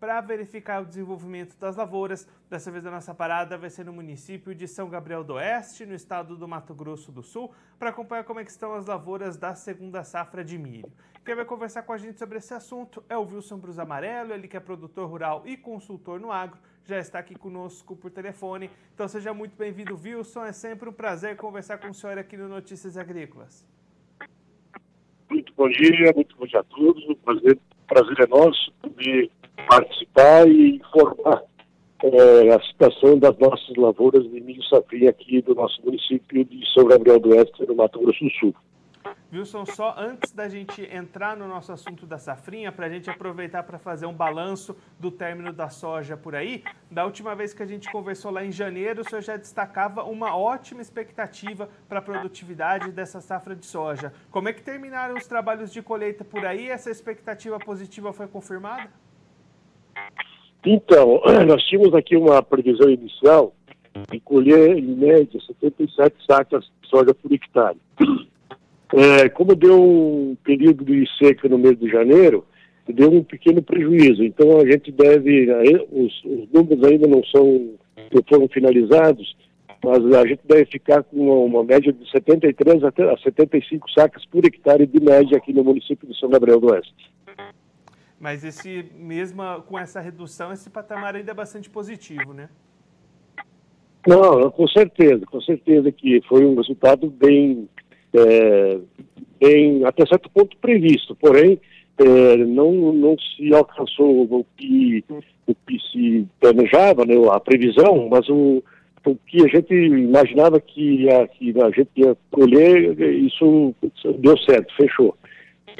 para verificar o desenvolvimento das lavouras. Dessa vez a nossa parada vai ser no município de São Gabriel do Oeste, no estado do Mato Grosso do Sul, para acompanhar como é estão as lavouras da segunda safra de milho. Quem vai conversar com a gente sobre esse assunto é o Wilson Brus Amarelo, ele que é produtor rural e consultor no agro, já está aqui conosco por telefone. Então seja muito bem-vindo, Wilson. É sempre um prazer conversar com o senhor aqui no Notícias Agrícolas. Muito bom dia, muito bom dia a todos. O prazer, prazer é nosso de participar e informar é, a situação das nossas lavouras de milho safrinha aqui do nosso município de São Gabriel do Oeste, no Mato Grosso do Sul. Wilson, só antes da gente entrar no nosso assunto da safrinha, para a gente aproveitar para fazer um balanço do término da soja por aí, da última vez que a gente conversou lá em janeiro, o senhor já destacava uma ótima expectativa para a produtividade dessa safra de soja. Como é que terminaram os trabalhos de colheita por aí? Essa expectativa positiva foi confirmada? Então, nós tínhamos aqui uma previsão inicial de colher, em média, 77 sacas de soja por hectare. É, como deu um período de seca no mês de janeiro, deu um pequeno prejuízo. Então a gente deve, os, os números ainda não são, foram finalizados, mas a gente deve ficar com uma, uma média de 73 a 75 sacas por hectare de média aqui no município de São Gabriel do Oeste. Mas esse mesmo com essa redução, esse patamar ainda é bastante positivo, né? Não, com certeza, com certeza que foi um resultado bem, é, bem até certo ponto previsto, porém é, não, não se alcançou o que, o que se planejava, né, a previsão, mas o, o que a gente imaginava que a, que a gente ia colher, isso deu certo, fechou.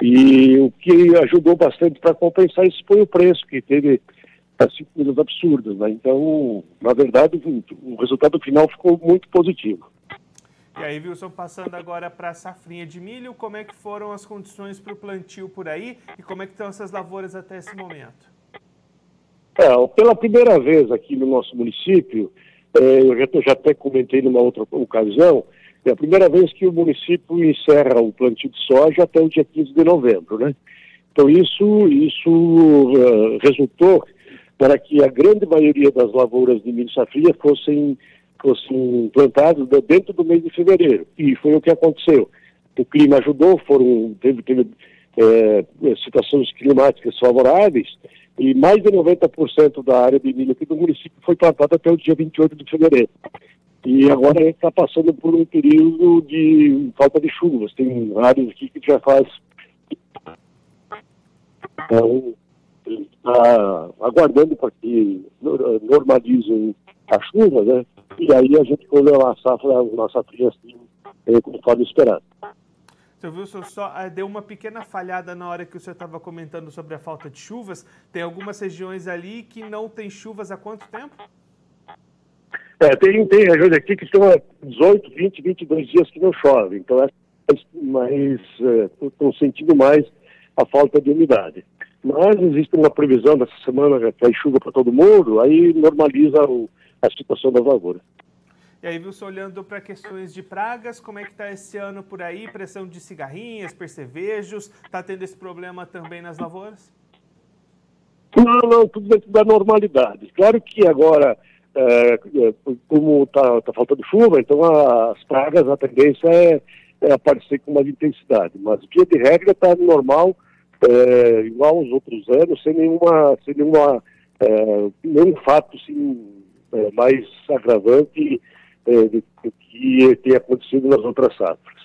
E o que ajudou bastante para compensar isso foi o preço, que teve assim, coisas absurdas. Né? Então, na verdade, o, o resultado final ficou muito positivo. E aí, Wilson, passando agora para a safrinha de milho, como é que foram as condições para o plantio por aí e como é que estão essas lavouras até esse momento? É, pela primeira vez aqui no nosso município, é, eu já, já até comentei numa outra ocasião, é a primeira vez que o município encerra o plantio de soja até o dia 15 de novembro, né? Então isso, isso uh, resultou para que a grande maioria das lavouras de milho safria fossem, fossem plantadas dentro do mês de fevereiro. E foi o que aconteceu. O clima ajudou, foram, teve, teve é, situações climáticas favoráveis, e mais de 90% da área de milho aqui do município foi plantada até o dia 28 de fevereiro. E agora está passando por um período de falta de chuvas. Tem áreas aqui que já faz. Então, está aguardando para que normalizem a chuva, né? E aí a gente colhe a safra, a safra assim, é, conforme esperado. Seu Wilson, só uh, deu uma pequena falhada na hora que o senhor estava comentando sobre a falta de chuvas. Tem algumas regiões ali que não tem chuvas há quanto tempo? É, tem, tem regiões aqui que estão há 18, 20, 22 dias que não chove, então é mais, estão é, sentindo mais a falta de umidade. Mas existe uma previsão dessa semana que cai chuva para todo mundo, aí normaliza o, a situação das lavouras. E aí, Wilson, olhando para questões de pragas, como é que está esse ano por aí? Pressão de cigarrinhas, percevejos, está tendo esse problema também nas lavouras? Não, não, tudo dentro da normalidade. Claro que agora é, é, como está tá faltando chuva, então as pragas, a tendência é, é, aparecer com mais intensidade. Mas via de regra está normal, é, igual aos outros anos, sem nenhuma, sem nenhuma, é, nenhum fato assim, é, mais agravante do, que tem acontecido nas outras safras.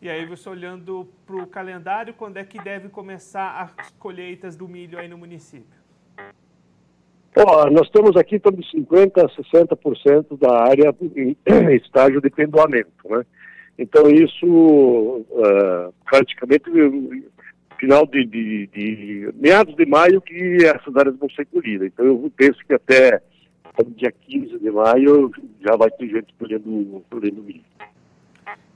E aí, você olhando para o calendário, quando é que deve começar as colheitas do milho aí no município? Nós temos aqui de 50% a 60% da área em estágio de pendoamento, né? Então isso uh, praticamente final de, de, de, meados de maio que essas áreas vão ser colhidas. Então eu penso que até dia 15 de maio já vai ter gente colhendo, colhendo milho.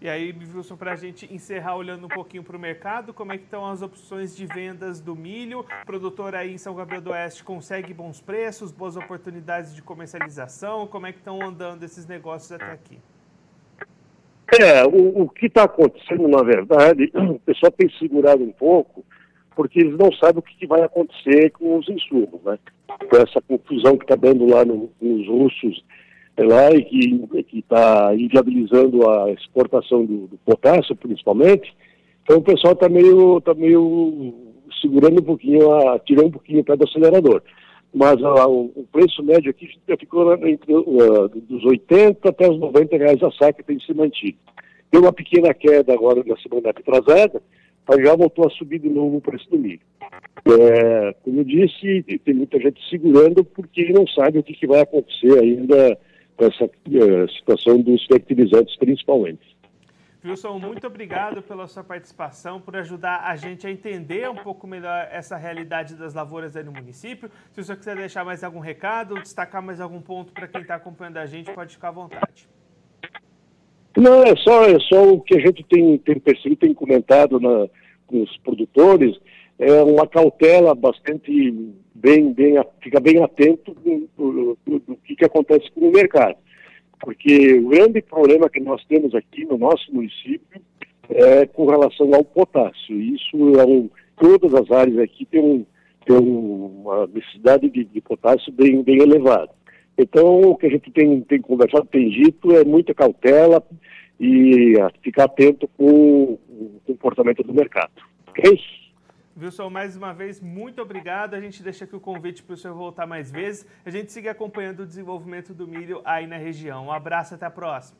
E aí, Wilson, para a gente encerrar olhando um pouquinho para o mercado, como é que estão as opções de vendas do milho? O produtor aí em São Gabriel do Oeste consegue bons preços, boas oportunidades de comercialização? Como é que estão andando esses negócios até aqui? É, o, o que está acontecendo, na verdade, o pessoal tem segurado um pouco, porque eles não sabem o que, que vai acontecer com os insumos, né? Com essa confusão que está dando lá no, nos russos lá e que está inviabilizando a exportação do, do, potássio, principalmente. Então o pessoal está meio, tá meio segurando um pouquinho, a, tirando um pouquinho o pé do acelerador. Mas a, o, o, preço médio aqui ficou entre uh, dos 80 até os 90 reais a saca tem se mantido. Deu uma pequena queda agora na semana atrasada, mas já voltou a subir de novo o preço do milho. É, como eu disse, tem muita gente segurando porque não sabe o que, que vai acontecer ainda com essa uh, situação dos fertilizantes principalmente. Wilson, muito obrigado pela sua participação, por ajudar a gente a entender um pouco melhor essa realidade das lavouras aí no município. Se o senhor quiser deixar mais algum recado, destacar mais algum ponto para quem está acompanhando a gente, pode ficar à vontade. Não, é só, é só o que a gente tem, tem percebido, tem comentado na, com os produtores, é uma cautela bastante bem, bem, fica bem atento que, que acontece com o mercado. Porque o grande problema que nós temos aqui no nosso município é com relação ao potássio. Isso é um, todas as áreas aqui têm, têm uma necessidade de, de, potássio bem, bem elevada. Então, o que a gente tem, tem conversado, tem dito, é muita cautela e ficar atento com o comportamento do mercado. Ok? Wilson, mais uma vez, muito obrigado. A gente deixa aqui o convite para o senhor voltar mais vezes. A gente siga acompanhando o desenvolvimento do milho aí na região. Um abraço, até a próxima.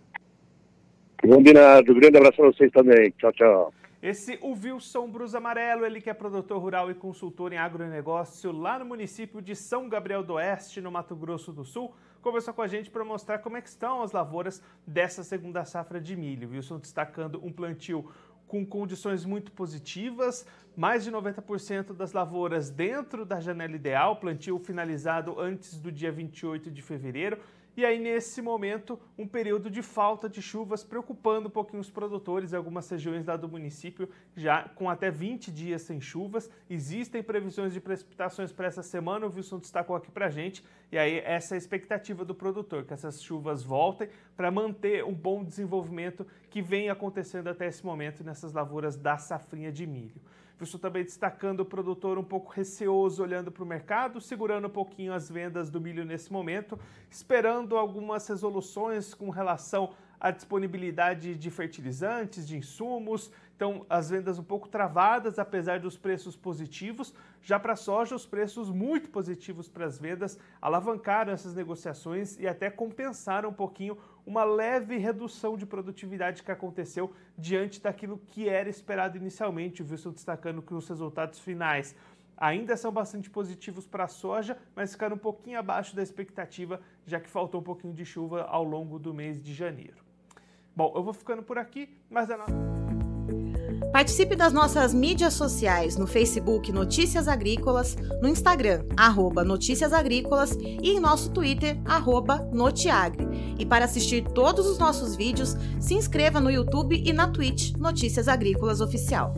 Combinado. Grande abraço para vocês também. Tchau, tchau. Esse o Wilson Brus Amarelo, ele que é produtor rural e consultor em agronegócio lá no município de São Gabriel do Oeste, no Mato Grosso do Sul, conversou com a gente para mostrar como é estão as lavouras dessa segunda safra de milho. Wilson destacando um plantio com condições muito positivas, mais de 90% das lavouras dentro da janela ideal, plantio finalizado antes do dia 28 de fevereiro e aí, nesse momento, um período de falta de chuvas preocupando um pouquinho os produtores em algumas regiões lá do município, já com até 20 dias sem chuvas. Existem previsões de precipitações para essa semana, o Wilson destacou aqui para gente. E aí, essa é a expectativa do produtor, que essas chuvas voltem para manter um bom desenvolvimento que vem acontecendo até esse momento nessas lavouras da safrinha de milho. Wilson também destacando o produtor um pouco receoso olhando para o mercado, segurando um pouquinho as vendas do milho nesse momento, esperando algumas resoluções com relação à disponibilidade de fertilizantes, de insumos, então, as vendas um pouco travadas, apesar dos preços positivos. Já para a soja, os preços muito positivos para as vendas alavancaram essas negociações e até compensaram um pouquinho uma leve redução de produtividade que aconteceu diante daquilo que era esperado inicialmente. O Wilson destacando que os resultados finais ainda são bastante positivos para a soja, mas ficaram um pouquinho abaixo da expectativa, já que faltou um pouquinho de chuva ao longo do mês de janeiro. Bom, eu vou ficando por aqui, mas a nossa... Participe das nossas mídias sociais no Facebook Notícias Agrícolas, no Instagram arroba Notícias Agrícolas e em nosso Twitter arroba Notiagre. E para assistir todos os nossos vídeos, se inscreva no YouTube e na Twitch Notícias Agrícolas Oficial.